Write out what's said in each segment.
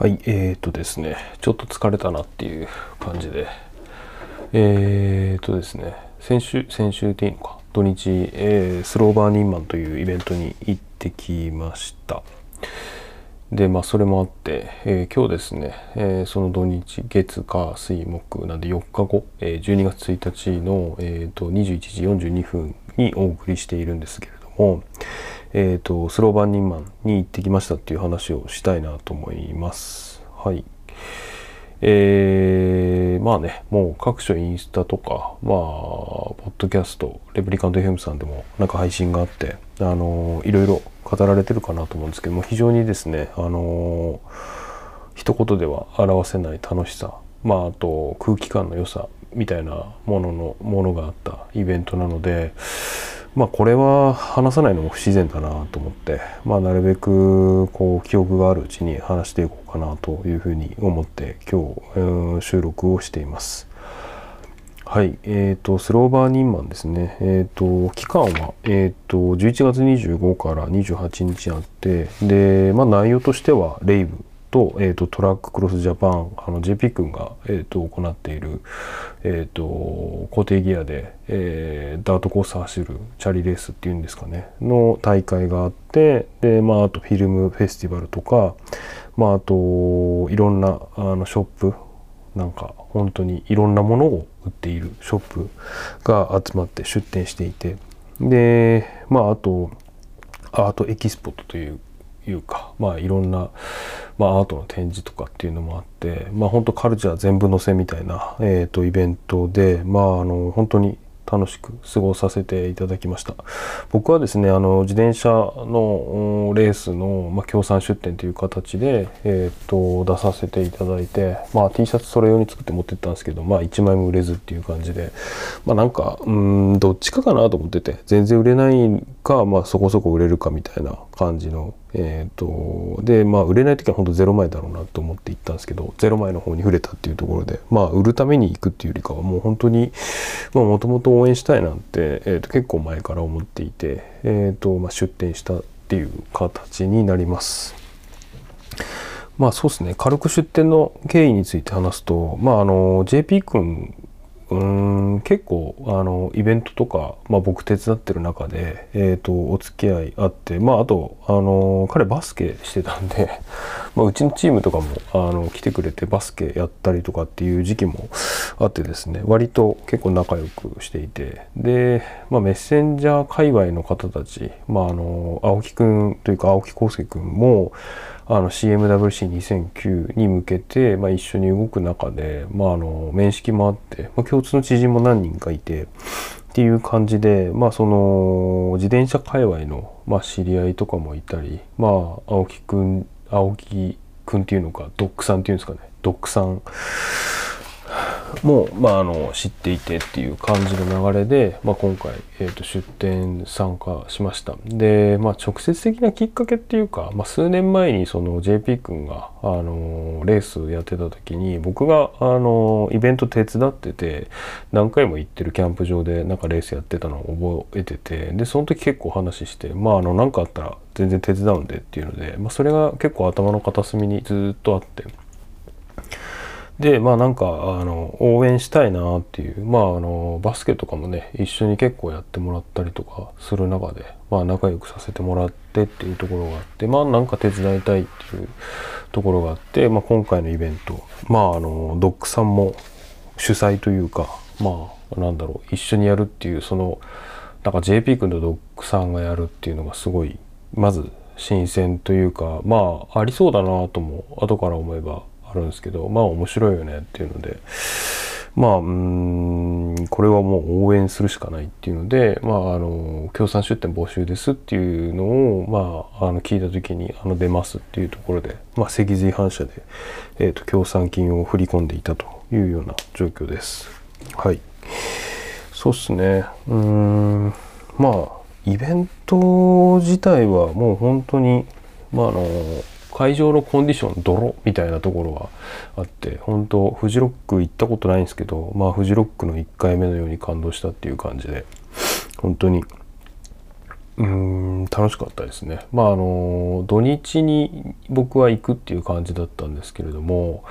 はい、えーとですね、ちょっと疲れたなっていう感じで、えーとですね、先週、先週でいいのか、土日、えースローバーニンマンというイベントに行ってきました。で、まあ、それもあって、えー今日ですね、えーその土日、月、火、水、木なんで4日後、えー12月1日の、えーと21時42分にお送りしているんですけれども、えーとスローバーニンマンに行ってきましたっていう話をしたいなと思います。はい。えーまあね、もう各種インスタとか、まあ、ポッドキャスト、レプリカント FM さんでもなんか配信があって、あのいろいろ語られてるかなと思うんですけども、非常にですね、あの一言では表せない楽しさ、まあ、あと空気感の良さみたいなものの、ものがあったイベントなので、まあこれは話さないのも不自然だなと思って、まあなるべくこう記憶があるうちに話していこうかなというふうに思って今日、えー収録をしています。はい、えっ、と、スローバーニンマンですね。えっ、と、期間は、えっ、と、11月25から28日あって、で、まあ内容としては、レイブと、えっ、と、トラッククロスジャパン、あの、JP 君が、えっ、と、行っている、えっ、と、固定ギアで、えーダートコース走るチャリレースっていうんですかね、の大会があって、で、まあ、あとフィルムフェスティバルとか、まあ、あと、いろんな、あの、ショップ、なんか本当にいろんなものを売っているショップが集まって出店していてでまああとアートエキスポットといういうかまあいろんな、まあ、アートの展示とかっていうのもあってまあ本当カルチャー全部載せみたいな、えー、とイベントでまああの本当に楽しく過ごさせていただきました。僕はですねあの自転車のレースの、まあ、協賛出展という形で、えー、と出させていただいて、まあ、T シャツそれ用に作って持ってったんですけど、まあ、1枚も売れずっていう感じで、まあ、なんかうんどっちかかなと思ってて全然売れないか、まあ、そこそこ売れるかみたいな感じのえー、とでまあ売れない時は本当ゼロ枚だろうなと思って行ったんですけどゼロ枚の方に触れたっていうところでまあ売るために行くっていうよりかはもう本当にもともと応援したいなんて、えー、と結構前から思っていて、えーとまあ、出店したっていう形になります。まあそうですね軽く出店の経緯について話すとまああの JP 君うん結構あのイベントとか、まあ、僕手伝ってる中で、えー、とお付き合いあってまああとあの彼バスケしてたんで、まあ、うちのチームとかもあの来てくれてバスケやったりとかっていう時期もあってですね割と結構仲良くしていてで、まあ、メッセンジャー界隈の方たち、まあ、あの青木くんというか青木康介くんもあの CMWC2009 に向けて、まあ、一緒に動く中で、まあ、あの面識もあって、まあ、共通の知人も何人かいてっていう感じで、まあ、その自転車界隈の、まあ、知り合いとかもいたり、まあ、青木くん青木くんっていうのかドックさんっていうんですかね。ドックさん。も、まあ、あの知っていてっていう感じの流れで、まあ、今回、えー、と出展参加しましたで、まあ、直接的なきっかけっていうか、まあ、数年前にその JP 君が、あのレースやってた時に僕が、あのイベント手伝ってて何回も行ってるキャンプ場でなんかレースやってたのを覚えててでその時結構話してまああの何かあったら全然手伝うんでっていうので、まあ、それが結構頭の片隅にずっとあって。でまあなんかあの応援したいなっていうまああのバスケとかもね一緒に結構やってもらったりとかする中でまあ仲良くさせてもらってっていうところがあってまあなんか手伝いたいっていうところがあって、まあ、今回のイベントまああのドックさんも主催というかまあなんだろう一緒にやるっていうそのなんか JP 君とドックさんがやるっていうのがすごいまず新鮮というかまあありそうだなとも後から思えばあるんですけどまあ面白いよねっていうのでまあうんこれはもう応援するしかないっていうのでまああの協賛出店募集ですっていうのをまああの聞いた時にあの出ますっていうところでまあ脊髄反射で、えー、と協賛金を振り込んでいたというような状況です。はいそうっすねうんまあイベント自体はもう本当にまああの会場のコンディション泥みたいなところがあって本当フジロック行ったことないんですけどまあフジロックの1回目のように感動したっていう感じで本当にうーん楽しかったですね。まああの土日に僕は行くっていう感じだったんですけれども、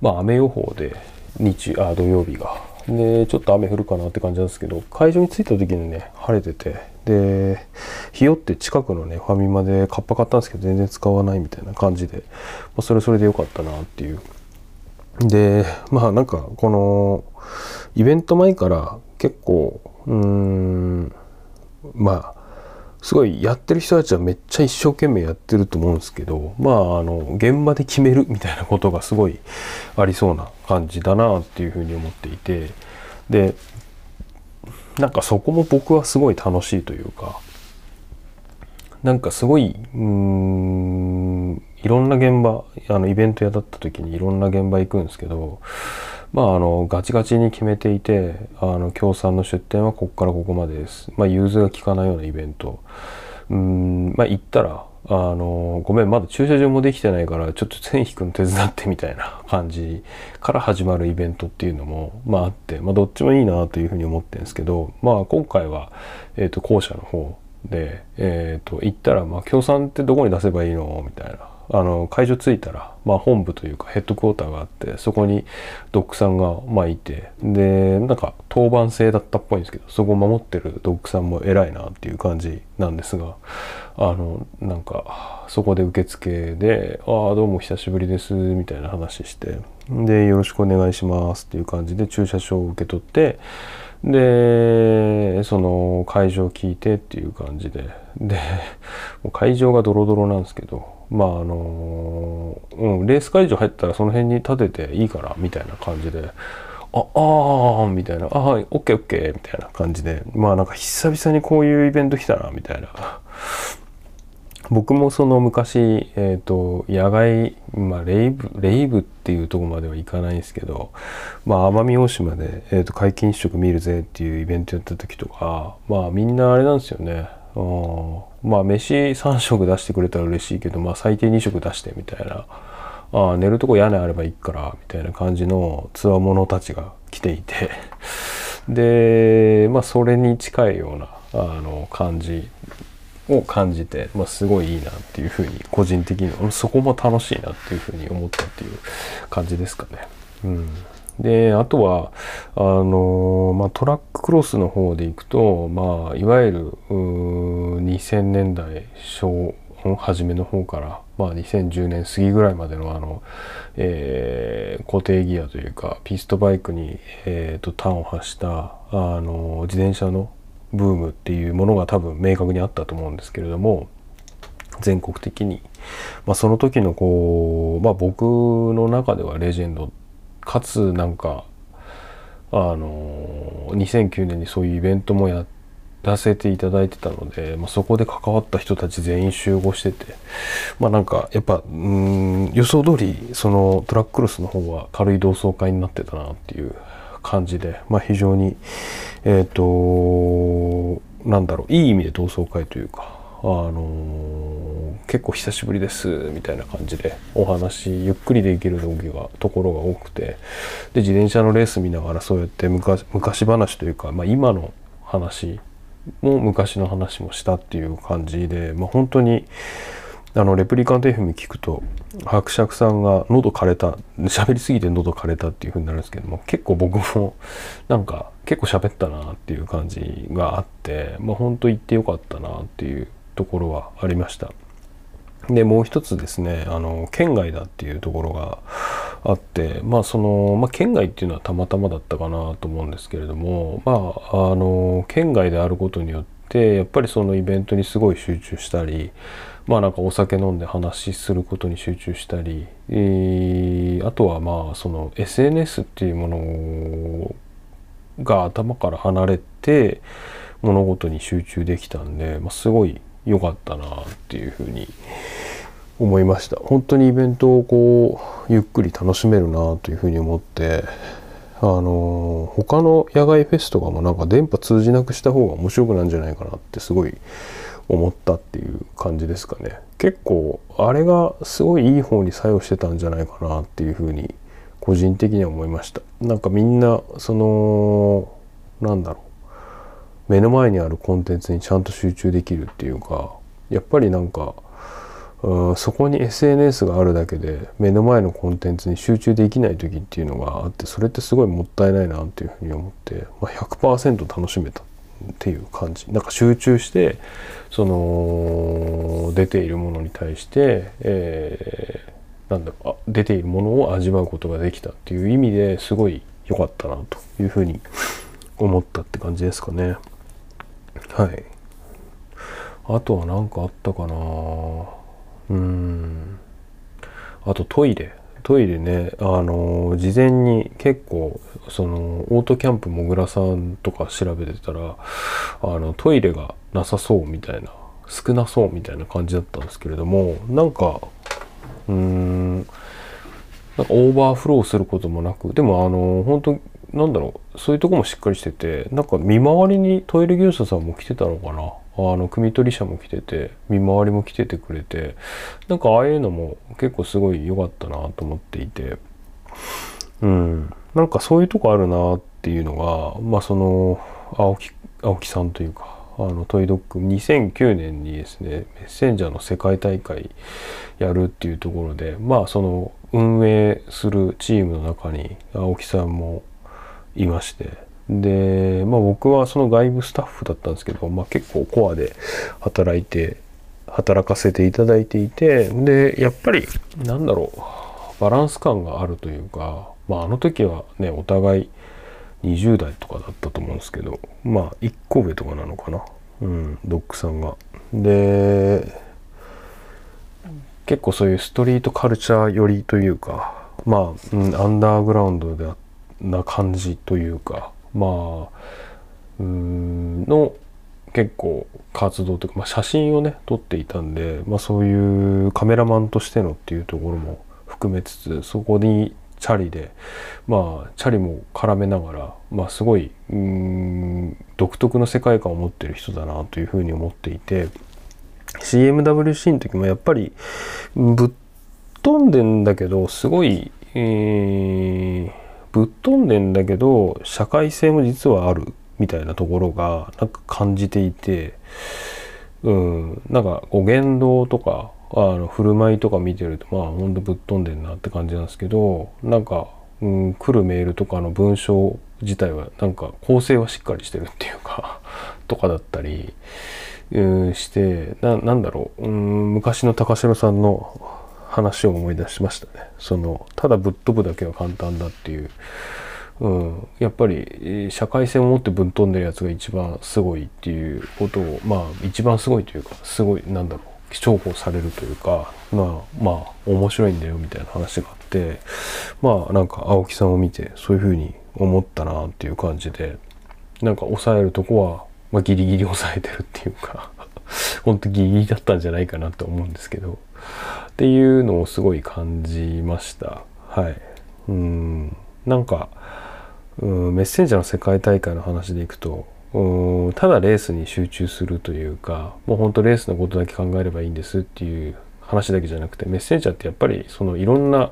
まあ雨予報で日あ土曜日がでちょっと雨降るかなって感じなんですけど会場に着いた時にね晴れててで日よって近くのねファミマでカッパ買ったんですけど全然使わないみたいな感じで、まあ、それそれで良かったなっていう。でまあなんかこのイベント前から結構うーんまあすごいやってる人たちはめっちゃ一生懸命やってると思うんですけどまああの現場で決めるみたいなことがすごいありそうな感じだなっていうふうに思っていてでなんかそこも僕はすごい楽しいというかなんかすごいうーんいろんな現場あのイベント屋だった時にいろんな現場行くんですけどまああのガチガチに決めていてあの協賛の出店はここからここまでです。まあ融通が利かないようなイベント。うーんまあ行ったらあのごめんまだ駐車場もできてないからちょっと線引くん手伝ってみたいな感じから始まるイベントっていうのもまああって、まあ、どっちもいいなというふうに思ってるんですけどまあ今回は、えー、と校舎の方で、えー、と行ったら、まあ、協賛ってどこに出せばいいの？みたいな。あの会場着いたら、まあ、本部というかヘッドクォーターがあってそこにドックさんがまあいてでなんか当番制だったっぽいんですけどそこを守ってるドックさんも偉いなっていう感じなんですがあのなんかそこで受付で「ああどうも久しぶりです」みたいな話してで「よろしくお願いします」っていう感じで駐車場を受け取ってでその会場を聞いてっていう感じでで会場がドロドロなんですけどまああのうんレース会場入ったらその辺に立てていいからみたいな感じで。ああみたいな「あはいオッケーオッケー」みたいな感じでまあなんか久々にこういうイベント来たなみたいな僕もその昔、えーと、野外、まあ、レイブレイブっていうとこまではいかないんですけど、まあ、奄美大島で、えーと、皆既日食見るぜっていうイベントやった時とかまあみんなあれなんですよねまあ飯3食出してくれたら嬉しいけど、まあ、最低2食出してみたいな。あ寝るとこ屋根あればいいからみたいな感じのつわものたちが来ていて。でまあそれに近いようなあの感じを感じて、まあ、すごいいいなっていうふうに個人的にそこも楽しいなっていうふうに思ったっていう感じですかね。うん、であとはあの、まあ、トラッククロスの方でいくと、まあ、いわゆる2000年代初初めの方から、まあ、2010年過ぎぐらいまでのあの、えー、固定ギアというかピストバイクに、えーと、端を発したあの自転車のブームっていうものが多分明確にあったと思うんですけれども全国的に、まあ、その時のこう、まあ、僕の中ではレジェンドかつなんかあの2009年にそういうイベントもやらせていただいてたので、まあ、そこで関わった人たち全員集合しててまあなんかやっぱうん予想通りそのトラッククロスの方は軽い同窓会になってたなっていう感じで、まあ、非常にえっ、ー、となんだろういい意味で同窓会というかあのー、結構久しぶりですみたいな感じでお話ゆっくりできる時がところが多くて。で自転車のレース見ながらそうやって昔昔話というか、まあ、今の話も昔の話もしたっていう感じで、まあ、本当にあのレプリカント FM 聞くと伯爵さんが喉枯れた喋りすぎて喉枯れたっていう風になるんですけども結構僕もなんか結構喋ったなっていう感じがあってまあ本当言ってよかったなっていうところはありました。でもう一つですねあの県外だっていうところがあってまあその、まあ、県外っていうのはたまたまだったかなと思うんですけれどもまああの県外であることによってやっぱりそのイベントにすごい集中したりまあなんかお酒飲んで話することに集中したり、えー、あとはまあその SNS っていうものが頭から離れて物事に集中できたんで、まあ、すごい良かったなっていうふうに思いました。本当にイベントをこうゆっくり楽しめるなというふうに思ってあの他の野外フェスとかもなんか電波通じなくした方が面白くなんじゃないかなってすごい思ったっていう感じですかね。結構あれがすごいいい方に作用してたんじゃないかなっていうふうに個人的には思いました。なんかみんなそのなんだろう。目の前にあるコンテンツにちゃんと集中できるっていうかやっぱりなんかうんそこに SNS があるだけで目の前のコンテンツに集中できない時っていうのがあってそれってすごいもったいないなっていうふうに思って、まあ、100%楽しめたっていう感じ。なんか集中してその出ているものに対して、えー、なんだろうあ出ているものを味わうことができたっていう意味ですごい良かったなというふうに思ったって感じですかね。はい。あとは何かあったかな。うん。あとトイレ。トイレね。あの事前に結構そのオートキャンプもぐらさんとか調べてたらあのトイレがなさそうみたいな少なそうみたいな感じだったんですけれどもなんかうーん。なんかオーバーフローすることもなくでもあの本当なんだろうそういうとこもしっかりしててなんか見回りにトイレ業者さんも来てたのかな。あの汲み取り車も来てて見回りも来ててくれてなんかああいうのも結構すごい良かったなと思っていて。うん。なんかそういうとこあるなっていうのがまあその青木青木さんというかあのトイドッグ2009年にですねメッセンジャーの世界大会やるっていうところでまあその運営するチームの中に青木さんもいましてで、まあ、僕はその外部スタッフだったんですけど、まあ、結構コアで働いて働かせていただいていてでやっぱりなんだろうバランス感があるというか、まあ、あの時はねお互い20代とかだったと思うんですけどまあ1個上とかなのかなうんドッグさんが。で結構そういうストリートカルチャー寄りというかまあ、うん、アンダーグラウンドであっな感じというかまあうんの結構活動というか、まあ、写真をね撮っていたんで、まあ、そういうカメラマンとしてのっていうところも含めつつそこにチャリでまあチャリも絡めながら、まあ、すごいうん独特の世界観を持ってる人だなというふうに思っていて CMWC の時もやっぱりぶっ飛んでんだけどすごい、えーぶっ飛んでんだけど社会性も実はあるみたいなところがなんか感じていてうんなんかこう言動とかあの振る舞いとか見てるとまあほんとぶっ飛んでんなって感じなんですけどなんか、うん、来るメールとかの文章自体はなんか構成はしっかりしてるっていうか とかだったり、うん、してななんだろう、うん、昔の高城さんの話を思い出しましたね。そのただぶっ飛ぶだけは簡単だっていう、うん、やっぱり社会性を持ってぶっ飛んでるやつが一番すごいっていうことをまあ一番すごいというかすごいなんだろう重宝されるというかまあまあ面白いんだよみたいな話があってまあなんか青木さんを見てそういうふうに思ったなっていう感じでなんか抑えるとこは、まあ、ギリギリ抑えてるっていうか。本当ギリギリだったんじゃないかなと思うんですけど。っていうのをすごい感じました。はい。うん。なんかうんメッセンジャーの世界大会の話でいくとうんただレースに集中するというかもうほんとレースのことだけ考えればいいんですっていう話だけじゃなくてメッセンジャーってやっぱりそのいろんな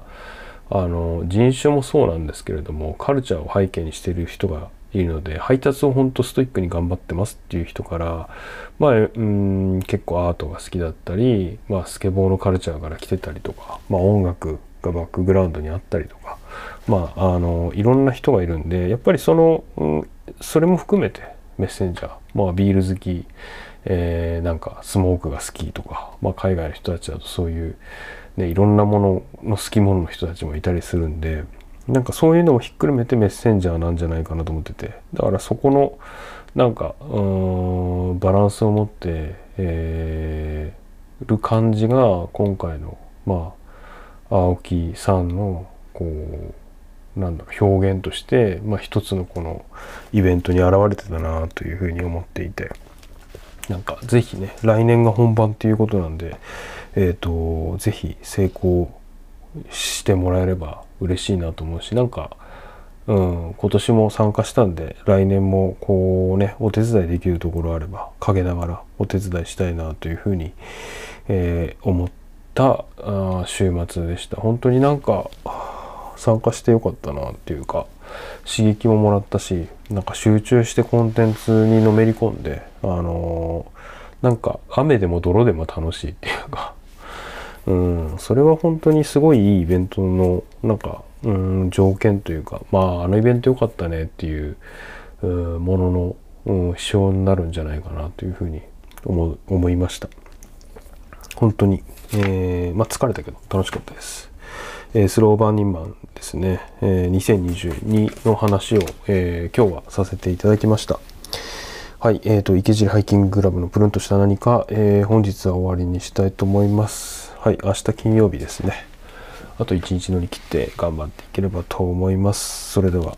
あの人種もそうなんですけれどもカルチャーを背景にしてる人がいるので配達を本当ストイックに頑張ってますっていう人からまあうん結構アートが好きだったり、まあ、スケボーのカルチャーから来てたりとか、まあ、音楽がバックグラウンドにあったりとかまああのいろんな人がいるんでやっぱりその、うん、それも含めてメッセンジャー、まあ、ビール好き、えー、なんかスモークが好きとか、まあ、海外の人たちだとそういう、ね、いろんなものの好きものの人たちもいたりするんでなんかそういうのもひっくるめてメッセンジャーなんじゃないかなと思ってて。だからそこのなんかうんバランスを持って、えー、る感じが今回のまあ青木さんのこうなんだろう表現として、まあ、一つのこのイベントに現れてたなというふうに思っていて。なんか是非ね来年が本番っていうことなんでえっ、ー、と是非成功してもらえれば嬉しいなと思うしなんか、うん、今年も参加したんで来年もこうねお手伝いできるところあれば陰ながらお手伝いしたいなというふうに、えー、思ったあ週末でした。本当になんか参加してよかったなっていうか刺激ももらったしなんか集中してコンテンツにのめり込んであのーなんか雨でも泥でも楽しいっていうか、うん、それは本当にすごいいいイベントのなんか、うん、条件というかまああのイベント良かったねっていう、うん、ものの、うん、指標になるんじゃないかなというふうに思思いました。本当に、えーまあ疲れたけど楽しかったです、えースローバーニンマンですね、えー2022の話を、えー今日はさせていただきました。はい、えー、と池尻ハイキングクラブのプルンとした何か、えー本日は終わりにしたいと思います。はい、明日金曜日ですね。あと1日乗り切って頑張っていければと思います。それでは。